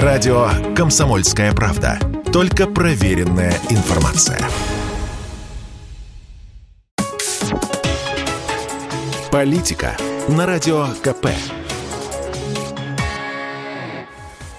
Радио «Комсомольская правда». Только проверенная информация. Политика на Радио КП.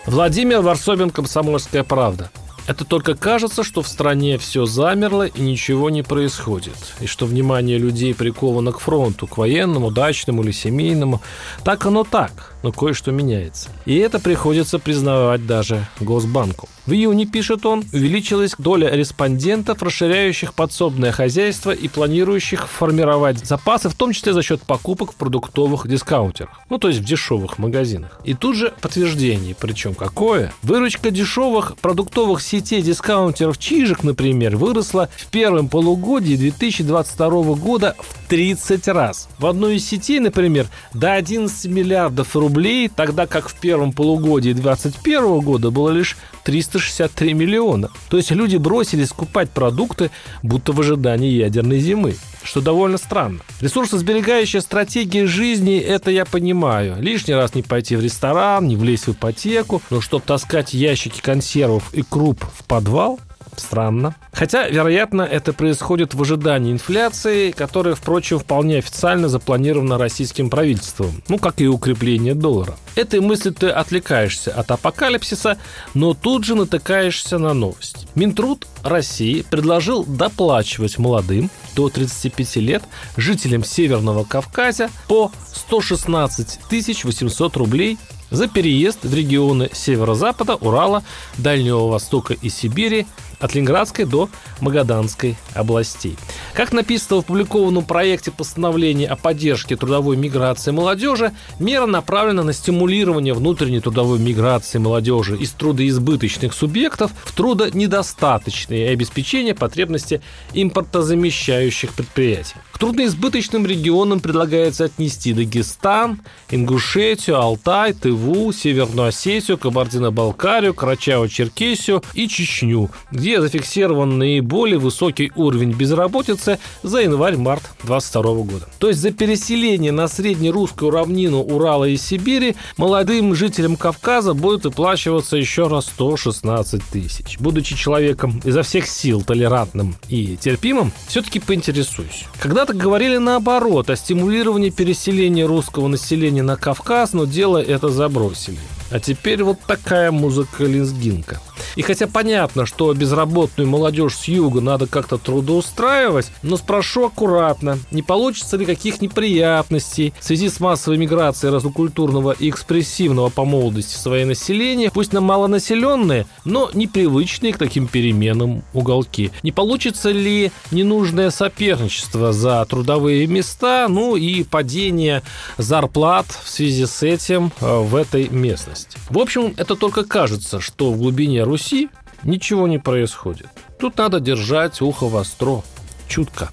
Владимир Варсобин, «Комсомольская правда». Это только кажется, что в стране все замерло и ничего не происходит, и что внимание людей приковано к фронту, к военному, дачному или семейному. Так оно так, но кое-что меняется. И это приходится признавать даже Госбанку. В июне, пишет он, увеличилась доля респондентов, расширяющих подсобное хозяйство и планирующих формировать запасы, в том числе за счет покупок в продуктовых дискаунтерах, ну то есть в дешевых магазинах. И тут же подтверждение, причем какое? Выручка дешевых продуктовых сетей дискаунтеров Чижик, например, выросла в первом полугодии 2022 года в 30 раз. В одной из сетей, например, до 11 миллиардов рублей, тогда как в первом полугодии 2021 года было лишь 363 миллиона. То есть люди бросились скупать продукты, будто в ожидании ядерной зимы что довольно странно. Ресурсосберегающая стратегия жизни, это я понимаю. Лишний раз не пойти в ресторан, не влезть в ипотеку, но чтобы таскать ящики консервов и круп в подвал, Странно. Хотя, вероятно, это происходит в ожидании инфляции, которая, впрочем, вполне официально запланирована российским правительством, ну, как и укрепление доллара. Этой мыслью ты отвлекаешься от апокалипсиса, но тут же натыкаешься на новость. Минтруд России предложил доплачивать молодым до 35 лет жителям Северного Кавказа по 116 800 рублей за переезд в регионы Северо-Запада, Урала, Дальнего Востока и Сибири от Ленинградской до Магаданской областей. Как написано в опубликованном проекте постановления о поддержке трудовой миграции молодежи, мера направлена на стимулирование внутренней трудовой миграции молодежи из трудоизбыточных субъектов в трудонедостаточные и обеспечение потребности импортозамещающих предприятий. Трудноизбыточным регионам предлагается отнести Дагестан, Ингушетию, Алтай, Тыву, Северную Осетию, Кабардино-Балкарию, Карачао-Черкесию и Чечню, где зафиксирован наиболее высокий уровень безработицы за январь-март 2022 года. То есть за переселение на среднерусскую равнину Урала и Сибири молодым жителям Кавказа будет выплачиваться еще раз 116 тысяч. Будучи человеком изо всех сил толерантным и терпимым, все-таки поинтересуюсь. Когда-то говорили наоборот о стимулировании переселения русского населения на Кавказ, но дело это забросили. А теперь вот такая музыка лезгинка. И хотя понятно, что безработную молодежь с юга надо как-то трудоустраивать, но спрошу аккуратно, не получится ли каких неприятностей в связи с массовой миграцией разнокультурного и экспрессивного по молодости своего населения, пусть на малонаселенные, но непривычные к таким переменам уголки. Не получится ли ненужное соперничество за трудовые места, ну и падение зарплат в связи с этим э, в этой местности? Власть. В общем, это только кажется, что в глубине Руси ничего не происходит. Тут надо держать ухо востро, чутко.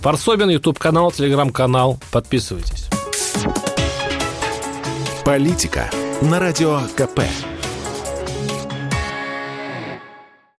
Фарсобин, YouTube-канал, Телеграм-канал. Подписывайтесь. Политика на Радио КП.